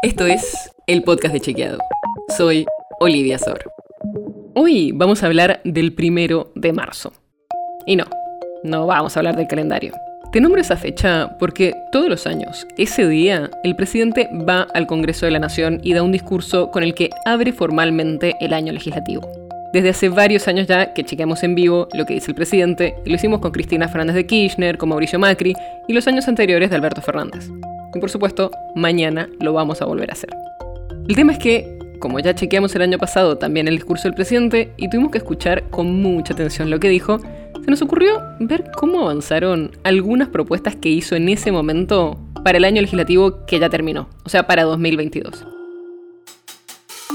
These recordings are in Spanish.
Esto es el podcast de Chequeado. Soy Olivia Sor. Hoy vamos a hablar del primero de marzo. Y no, no vamos a hablar del calendario. Te nombro esa fecha porque todos los años, ese día, el presidente va al Congreso de la Nación y da un discurso con el que abre formalmente el año legislativo. Desde hace varios años ya que chequeamos en vivo lo que dice el presidente, y lo hicimos con Cristina Fernández de Kirchner, con Mauricio Macri y los años anteriores de Alberto Fernández. Y por supuesto, mañana lo vamos a volver a hacer. El tema es que, como ya chequeamos el año pasado también el discurso del presidente y tuvimos que escuchar con mucha atención lo que dijo, se nos ocurrió ver cómo avanzaron algunas propuestas que hizo en ese momento para el año legislativo que ya terminó, o sea, para 2022.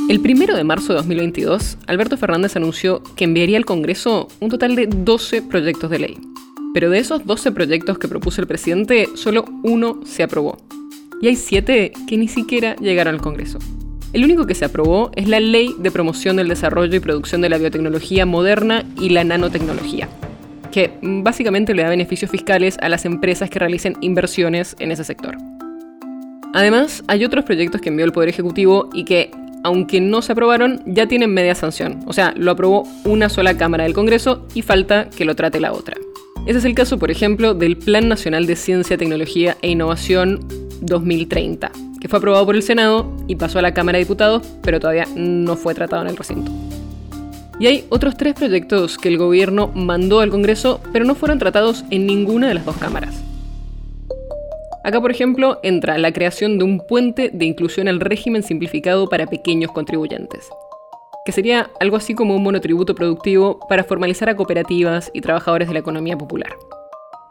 El primero de marzo de 2022, Alberto Fernández anunció que enviaría al Congreso un total de 12 proyectos de ley. Pero de esos 12 proyectos que propuso el presidente, solo uno se aprobó. Y hay 7 que ni siquiera llegaron al Congreso. El único que se aprobó es la Ley de Promoción del Desarrollo y Producción de la Biotecnología Moderna y la Nanotecnología, que básicamente le da beneficios fiscales a las empresas que realicen inversiones en ese sector. Además, hay otros proyectos que envió el Poder Ejecutivo y que, aunque no se aprobaron, ya tienen media sanción. O sea, lo aprobó una sola Cámara del Congreso y falta que lo trate la otra. Ese es el caso, por ejemplo, del Plan Nacional de Ciencia, Tecnología e Innovación 2030, que fue aprobado por el Senado y pasó a la Cámara de Diputados, pero todavía no fue tratado en el recinto. Y hay otros tres proyectos que el gobierno mandó al Congreso, pero no fueron tratados en ninguna de las dos cámaras. Acá, por ejemplo, entra la creación de un puente de inclusión al régimen simplificado para pequeños contribuyentes que sería algo así como un monotributo productivo para formalizar a cooperativas y trabajadores de la economía popular.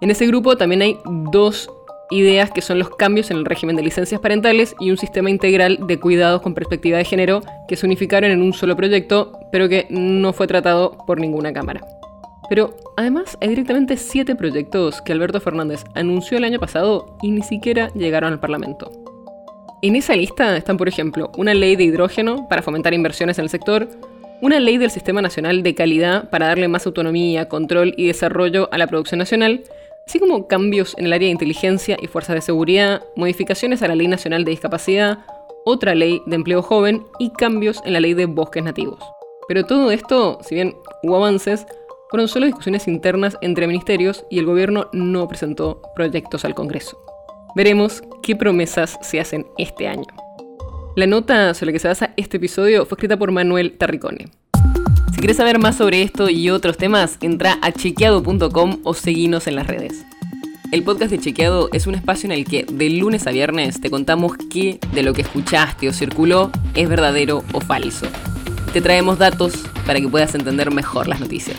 En ese grupo también hay dos ideas que son los cambios en el régimen de licencias parentales y un sistema integral de cuidados con perspectiva de género que se unificaron en un solo proyecto, pero que no fue tratado por ninguna Cámara. Pero además hay directamente siete proyectos que Alberto Fernández anunció el año pasado y ni siquiera llegaron al Parlamento. En esa lista están, por ejemplo, una ley de hidrógeno para fomentar inversiones en el sector, una ley del Sistema Nacional de Calidad para darle más autonomía, control y desarrollo a la producción nacional, así como cambios en el área de inteligencia y fuerzas de seguridad, modificaciones a la Ley Nacional de Discapacidad, otra ley de empleo joven y cambios en la ley de bosques nativos. Pero todo esto, si bien hubo avances, fueron solo discusiones internas entre ministerios y el gobierno no presentó proyectos al Congreso. Veremos qué promesas se hacen este año. La nota sobre la que se basa este episodio fue escrita por Manuel Tarricone. Si quieres saber más sobre esto y otros temas, entra a chequeado.com o seguinos en las redes. El podcast de Chequeado es un espacio en el que de lunes a viernes te contamos qué de lo que escuchaste o circuló es verdadero o falso. Te traemos datos para que puedas entender mejor las noticias.